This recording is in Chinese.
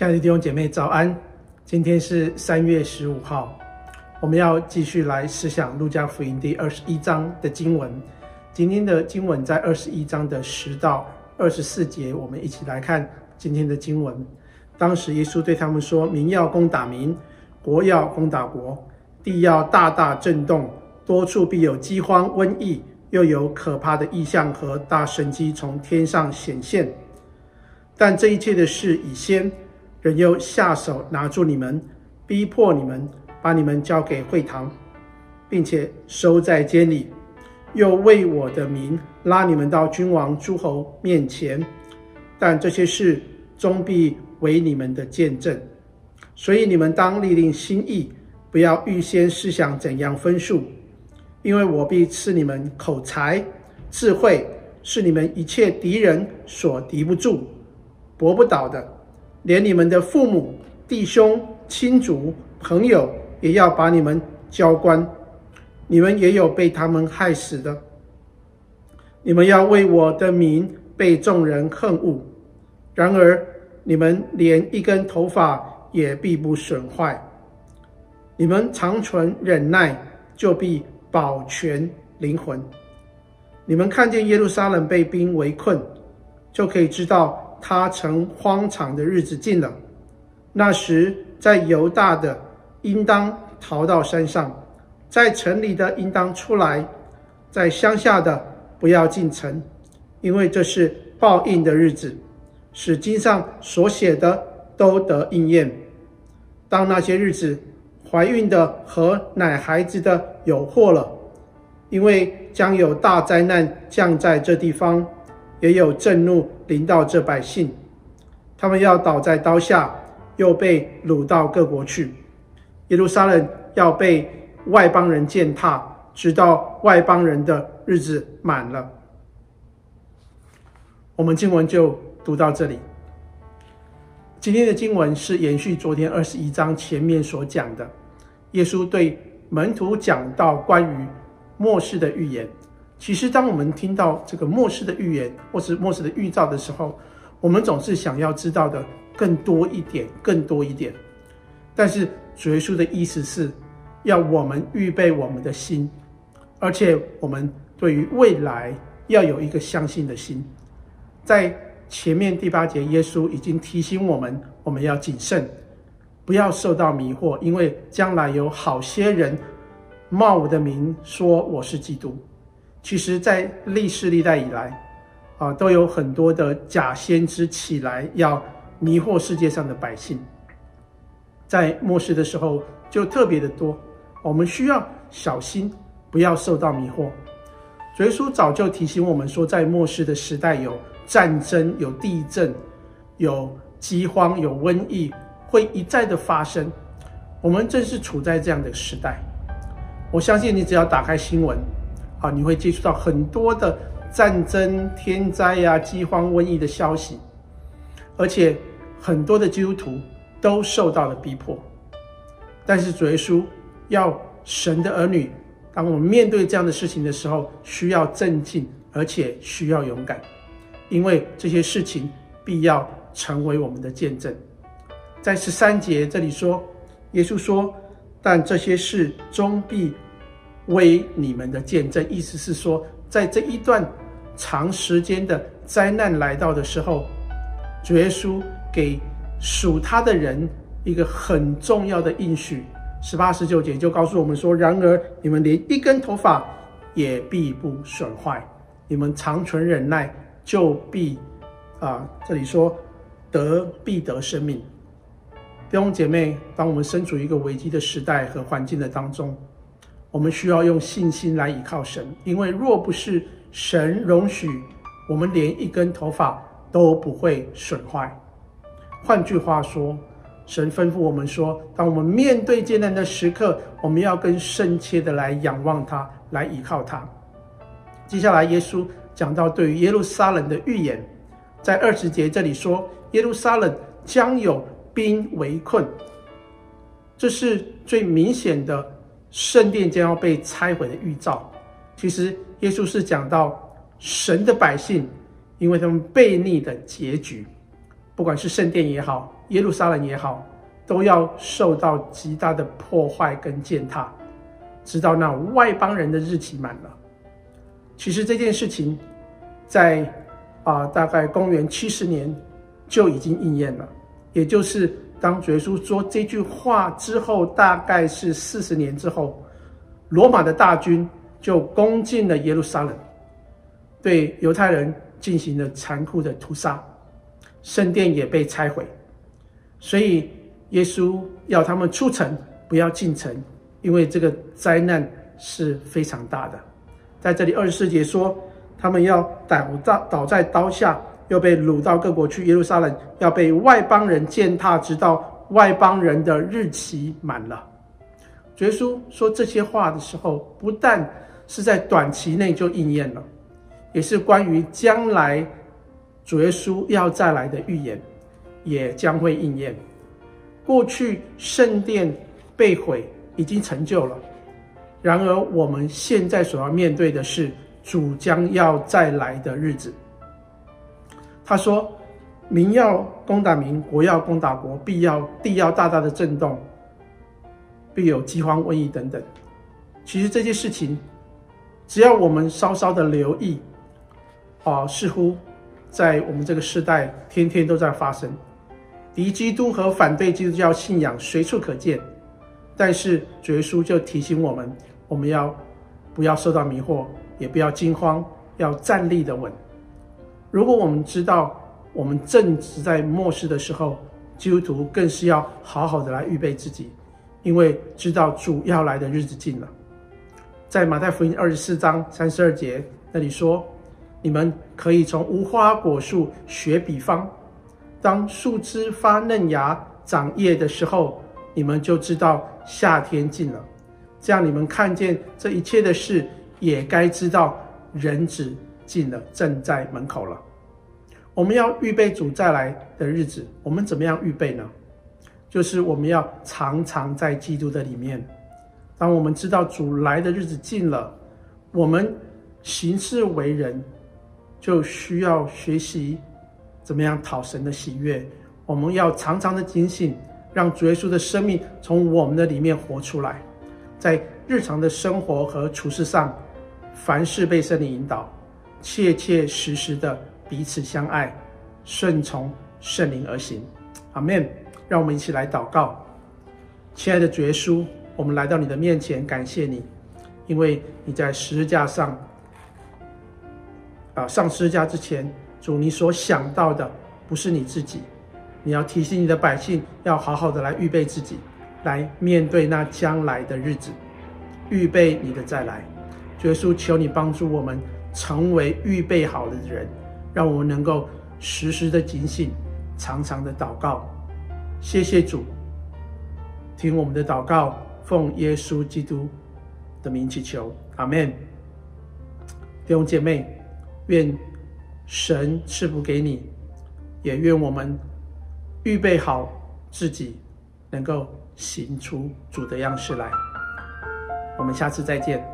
亲爱的弟兄姐妹，早安！今天是三月十五号，我们要继续来思想路加福音第二十一章的经文。今天的经文在二十一章的十到二十四节，我们一起来看今天的经文。当时耶稣对他们说：“民要攻打民，国要攻打国，地要大大震动，多处必有饥荒、瘟疫，又有可怕的异象和大神迹从天上显现。但这一切的事已先，人又下手拿住你们，逼迫你们，把你们交给会堂，并且收在监里。”又为我的名拉你们到君王、诸侯面前，但这些事终必为你们的见证。所以你们当立定心意，不要预先思想怎样分数，因为我必赐你们口才、智慧，是你们一切敌人所敌不住、驳不倒的。连你们的父母、弟兄、亲族、朋友，也要把你们交官。你们也有被他们害死的，你们要为我的名被众人恨恶，然而你们连一根头发也必不损坏。你们常存忍耐，就必保全灵魂。你们看见耶路撒冷被兵围困，就可以知道他成荒场的日子近了。那时，在犹大的应当逃到山上。在城里的应当出来，在乡下的不要进城，因为这是报应的日子，使经上所写的都得应验。当那些日子，怀孕的和奶孩子的有祸了，因为将有大灾难降在这地方，也有震怒临到这百姓，他们要倒在刀下，又被掳到各国去。耶路撒冷要被外邦人践踏，直到外邦人的日子满了。我们经文就读到这里。今天的经文是延续昨天二十一章前面所讲的，耶稣对门徒讲到关于末世的预言。其实，当我们听到这个末世的预言或是末世的预兆的时候，我们总是想要知道的更多一点，更多一点。但是主耶稣的意思是，要我们预备我们的心，而且我们对于未来要有一个相信的心。在前面第八节，耶稣已经提醒我们，我们要谨慎，不要受到迷惑，因为将来有好些人冒我的名说我是基督。其实，在历世历代以来，啊，都有很多的假先知起来要迷惑世界上的百姓。在末世的时候，就特别的多。我们需要小心，不要受到迷惑。主耶稣早就提醒我们说，在末世的时代，有战争、有地震、有饥荒、有瘟疫，会一再的发生。我们正是处在这样的时代。我相信你只要打开新闻，啊，你会接触到很多的战争、天灾呀、饥荒、瘟疫的消息，而且很多的基督徒都受到了逼迫。但是主耶稣。要神的儿女，当我们面对这样的事情的时候，需要镇静，而且需要勇敢，因为这些事情必要成为我们的见证。在十三节这里说，耶稣说：“但这些事终必为你们的见证。”意思是说，在这一段长时间的灾难来到的时候，主耶稣给属他的人一个很重要的应许。十八、十九节就告诉我们说：“然而你们连一根头发也必不损坏，你们长存忍耐，就必啊，这里说得必得生命。”弟兄姐妹，当我们身处一个危机的时代和环境的当中，我们需要用信心来依靠神，因为若不是神容许，我们连一根头发都不会损坏。换句话说，神吩咐我们说：“当我们面对艰难的时刻，我们要更深切的来仰望他，来依靠他。”接下来，耶稣讲到对于耶路撒冷的预言，在二十节这里说：“耶路撒冷将有兵围困。”这是最明显的圣殿将要被拆毁的预兆。其实，耶稣是讲到神的百姓，因为他们悖逆的结局，不管是圣殿也好。耶路撒冷也好，都要受到极大的破坏跟践踏，直到那外邦人的日期满了。其实这件事情在啊、大概公元七十年就已经应验了，也就是当主耶稣说这句话之后，大概是四十年之后，罗马的大军就攻进了耶路撒冷，对犹太人进行了残酷的屠杀，圣殿也被拆毁，所以耶稣要他们出城，不要进城，因为这个灾难是非常大的。在这里二十四节说，他们要倒倒倒在刀下，又被掳到各国去。耶路撒冷要被外邦人践踏，直到外邦人的日期满了。主耶稣说这些话的时候，不但是在短期内就应验了，也是关于将来主耶稣要再来的预言，也将会应验。过去圣殿被毁已经成就了。然而，我们现在所要面对的是主将要再来的日子。他说：“民要攻打民，国要攻打国，必要地要大大的震动，必有饥荒、瘟疫等等。”其实这些事情，只要我们稍稍的留意，啊，似乎在我们这个时代天天都在发生。敌基督和反对基督教信仰随处可见，但是主耶稣就提醒我们。我们要不要受到迷惑，也不要惊慌，要站立的稳。如果我们知道我们正值在末世的时候，基督徒更是要好好的来预备自己，因为知道主要来的日子近了。在马太福音二十四章三十二节那里说：“你们可以从无花果树学比方，当树枝发嫩芽、长叶的时候，你们就知道夏天近了。”这样你们看见这一切的事，也该知道人子近了，正在门口了。我们要预备主再来的日子，我们怎么样预备呢？就是我们要常常在基督的里面。当我们知道主来的日子近了，我们行事为人就需要学习怎么样讨神的喜悦。我们要常常的警醒，让主耶稣的生命从我们的里面活出来。在日常的生活和处事上，凡事被圣灵引导，切切实实的彼此相爱，顺从圣灵而行。阿门。让我们一起来祷告，亲爱的主耶稣，我们来到你的面前，感谢你，因为你在十字架上，啊，上十字架之前，主你所想到的不是你自己，你要提醒你的百姓，要好好的来预备自己。来面对那将来的日子，预备你的再来。主耶稣，求你帮助我们成为预备好的人，让我们能够时时的警醒，常常的祷告。谢谢主，听我们的祷告，奉耶稣基督的名祈求，阿门。弟兄姐妹，愿神赐福给你，也愿我们预备好自己，能够。行出主的样式来，我们下次再见。